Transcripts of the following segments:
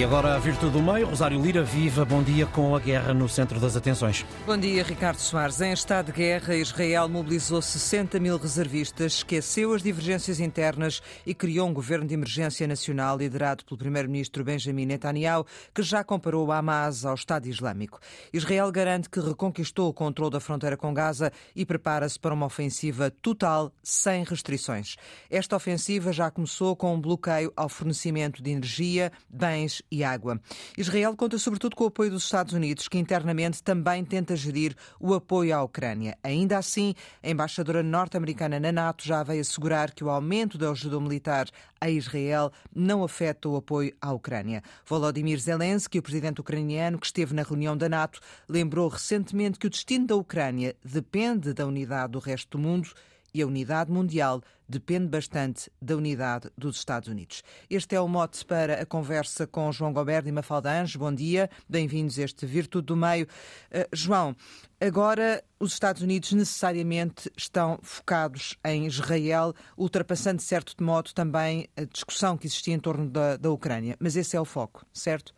E agora a Virtude do Meio, Rosário Lira, viva, bom dia com a guerra no centro das atenções. Bom dia, Ricardo Soares. Em estado de guerra, Israel mobilizou 60 mil reservistas, esqueceu as divergências internas e criou um governo de emergência nacional liderado pelo primeiro-ministro Benjamin Netanyahu, que já comparou o Hamas ao Estado Islâmico. Israel garante que reconquistou o controle da fronteira com Gaza e prepara-se para uma ofensiva total, sem restrições. Esta ofensiva já começou com um bloqueio ao fornecimento de energia, bens e água. Israel conta sobretudo com o apoio dos Estados Unidos, que internamente também tenta gerir o apoio à Ucrânia. Ainda assim, a embaixadora norte-americana na NATO já veio assegurar que o aumento da ajuda militar a Israel não afeta o apoio à Ucrânia. Volodymyr Zelensky, o presidente ucraniano que esteve na reunião da NATO, lembrou recentemente que o destino da Ucrânia depende da unidade do resto do mundo e a unidade mundial depende bastante da unidade dos Estados Unidos. Este é o mote para a conversa com João Goberto e Mafalda Anjos. Bom dia, bem-vindos a este Virtude do Meio. Uh, João, agora os Estados Unidos necessariamente estão focados em Israel, ultrapassando de certo modo também a discussão que existia em torno da, da Ucrânia. Mas esse é o foco, certo?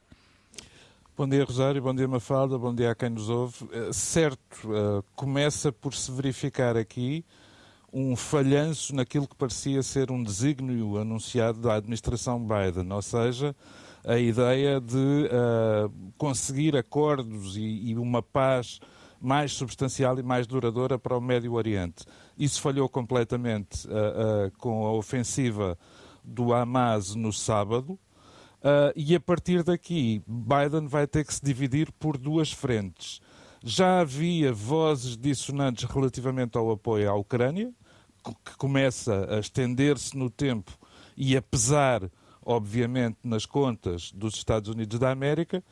Bom dia, Rosário. Bom dia, Mafalda. Bom dia a quem nos ouve. Uh, certo, uh, começa por se verificar aqui um falhanço naquilo que parecia ser um desígnio anunciado da administração Biden, ou seja, a ideia de uh, conseguir acordos e, e, uma paz mais substancial e mais duradoura para o Médio Oriente. Isso falhou completamente uh, uh, com a ofensiva do Hamas no sábado. e a partir daqui, Biden vai ter que se dividir por duas frentes. Já havia vozes dissonantes relativamente ao apoio à Ucrânia, que começa a estender-se no tempo e a pesar, obviamente, nas contas dos Estados Unidos da América,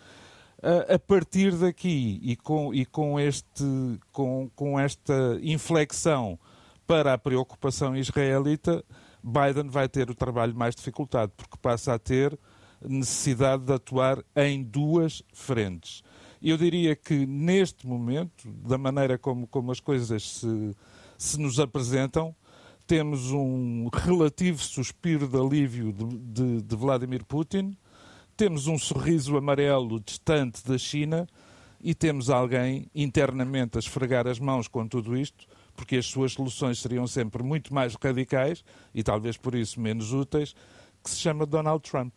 a partir daqui e com, e com, este, com, com esta inflexão para a preocupação israelita, Biden vai ter o trabalho mais dificultado, porque passa a ter necessidade de atuar em duas frentes. Eu diria que neste momento, da maneira como, como as coisas se, se nos apresentam, temos um relativo suspiro de alívio de, de, de Vladimir Putin, temos um sorriso amarelo distante da China e temos alguém internamente a esfregar as mãos com tudo isto, porque as suas soluções seriam sempre muito mais radicais e talvez por isso menos úteis, que se chama Donald Trump.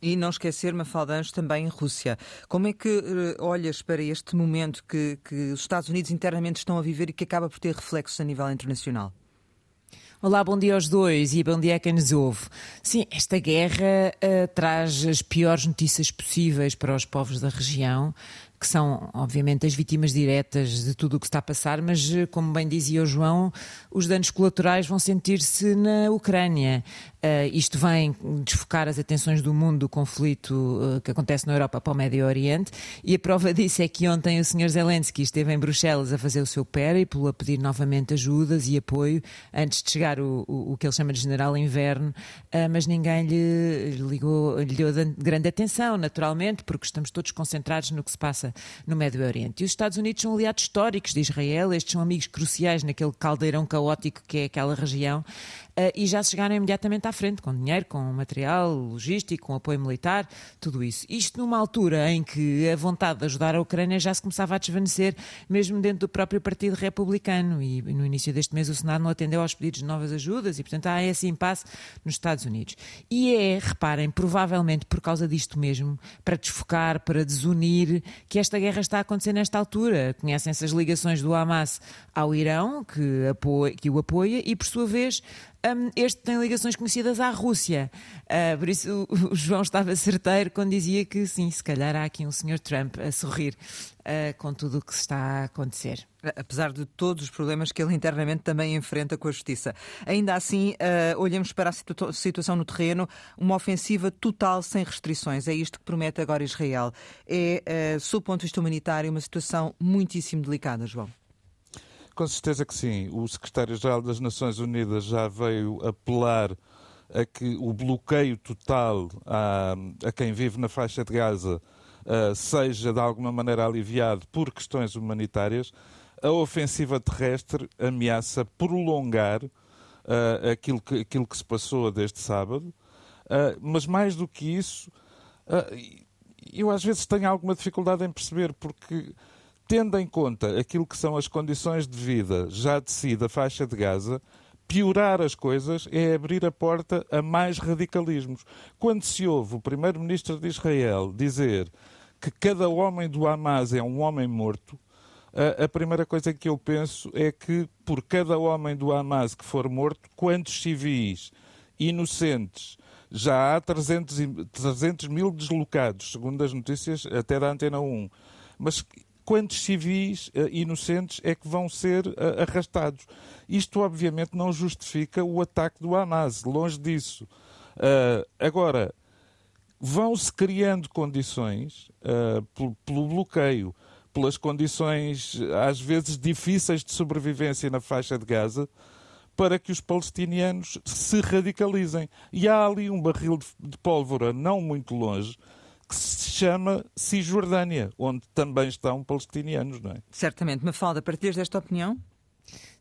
E não esquecer, Mafalda também em Rússia. Como é que uh, olhas para este momento que, que os Estados Unidos internamente estão a viver e que acaba por ter reflexos a nível internacional? Olá, bom dia aos dois e bom dia a quem nos ouve. Sim, esta guerra uh, traz as piores notícias possíveis para os povos da região que são, obviamente, as vítimas diretas de tudo o que está a passar, mas, eh, como bem dizia o João, os danos colaterais vão sentir-se na Ucrânia. Uh, isto vem desfocar as atenções do mundo do conflito uh, que acontece na Europa para o Médio Oriente, e a prova disso é que ontem o Sr. Zelensky esteve em Bruxelas a fazer o seu périplo, a pedir novamente ajudas e apoio, antes de chegar o, o, o que ele chama de General Inverno, uh, mas ninguém lhe, ligou, lhe deu grande atenção, naturalmente, porque estamos todos concentrados no que se passa no Médio Oriente. E os Estados Unidos são aliados históricos de Israel, estes são amigos cruciais naquele caldeirão caótico que é aquela região, e já chegaram imediatamente à frente, com dinheiro, com material logístico, com apoio militar, tudo isso. Isto numa altura em que a vontade de ajudar a Ucrânia já se começava a desvanecer, mesmo dentro do próprio Partido Republicano, e no início deste mês o Senado não atendeu aos pedidos de novas ajudas, e portanto há esse impasse nos Estados Unidos. E é, reparem, provavelmente por causa disto mesmo, para desfocar, para desunir, que esta guerra está a acontecer nesta altura. Conhecem-se as ligações do Hamas ao Irão, que, apoia, que o apoia, e por sua vez um, este tem ligações conhecidas à Rússia. Uh, por isso o, João estava certeiro quando dizia que sim, se calhar há aqui um senhor Trump a sorrir uh, com tudo o que está a acontecer. Apesar de todos os problemas que ele internamente também enfrenta com a justiça. Ainda assim, uh, olhamos para a situa situação no terreno, uma ofensiva total sem restrições. É isto que promete agora Israel. É, uh, sob o ponto de vista humanitário, uma situação muitíssimo delicada, João. Com certeza que sim. O secretário-geral das Nações Unidas já veio apelar a que o bloqueio total a, a quem vive na faixa de Gaza seja de alguma maneira aliviado por questões humanitárias. A ofensiva terrestre ameaça prolongar aquilo, que, aquilo que se passou desde sábado, mas mais do que isso, eu às vezes tenho alguma dificuldade em perceber, porque tendo em conta aquilo que são as condições de vida já de si da faixa de Gaza, piorar as coisas é abrir a porta a mais radicalismos. Quando se ouve o primeiro-ministro de Israel dizer que cada homem do Hamas é um homem morto, a, primeira coisa que eu penso é que por cada homem do Hamas que for morto, quantos civis inocentes já há 300, 300 mil deslocados, segundo as notícias até da Antena 1. Mas quantos civis uh, inocentes é que vão ser uh, arrastados? Isto, obviamente, não justifica o ataque do Hamas, longe disso. Uh, agora, vão-se criando condições pelo, pelo bloqueio, pelas condições às vezes difíceis de sobrevivência na faixa de Gaza, para que os palestinianos se radicalizem. E há ali um barril de pólvora não muito longe que se chama Cisjordânia, onde também estão palestinianos, não é? Certamente. Mafalda, partilhas desta opinião?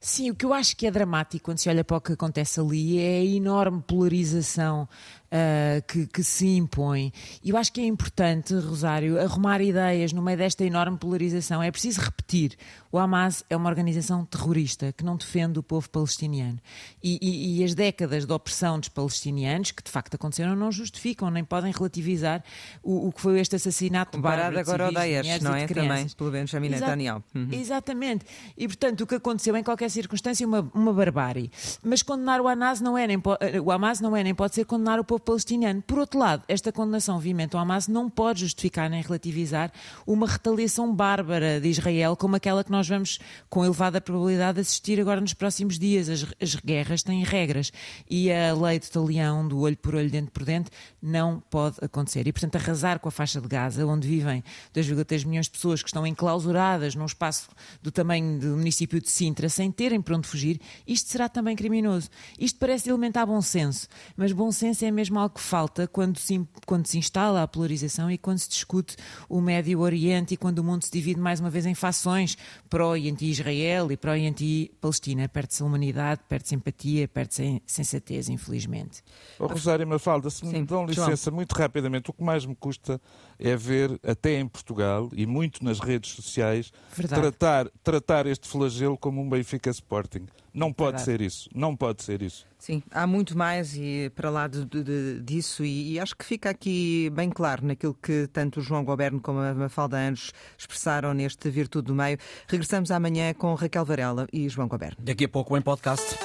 Sim, o que eu acho que é dramático quando se olha para o que acontece ali é a enorme polarização uh, que, que, se impõe. E eu acho que é importante, Rosário, arrumar ideias no meio desta enorme polarização. É preciso repetir: o Hamas é uma organização terrorista que não defende o povo palestiniano. E, e, e as décadas de opressão dos palestinianos, que de facto aconteceram, não justificam nem podem relativizar o, o que foi este assassinato Comparado agora ao Daesh, não é? Também, pelo Benjamin Exa Netanyahu. Uhum. Exatamente. E portanto, o que aconteceu em qualquer circunstância uma, uma barbárie. Mas condenar o Hamas não é nem, o Hamas não é nem pode ser condenar o povo palestiniano. Por outro lado, esta condenação vivamente ao Hamas não pode justificar nem relativizar uma retaliação bárbara de Israel como aquela que nós vamos, com elevada probabilidade, assistir agora nos próximos dias. As, as guerras têm regras e a lei de talião, do olho por olho, dente por dente, não pode acontecer. E, portanto, arrasar com a faixa de Gaza, onde vivem 2,3 milhões de pessoas que estão enclausuradas num espaço do tamanho do município de Sintra, sem terem para onde fugir, isto será também criminoso. Isto parece elementar bom senso, mas bom senso é mesmo algo que falta quando se, quando se instala a polarização e quando se discute o Médio Oriente e quando o mundo se divide mais uma vez em fações pró e anti-Israel e pró e anti-Palestina. Perde-se a humanidade, perde-se empatia, perde-se sensatez, infelizmente. Oh, Rosário Mafalda, se me dão licença, João. muito rapidamente, o que mais me custa é ver, até em Portugal e muito nas redes sociais, tratar, tratar este flagelo como um Benfica Sporting. Não pode Verdade. ser isso, não pode ser isso. Sim, há muito mais e para lá de, de, disso e, e, acho que fica aqui bem claro naquilo que tanto o João Goberno como a Mafalda Anjos expressaram neste Virtude do Meio. Regressamos amanhã com Raquel Varela e João Goberno. Daqui a pouco em podcast.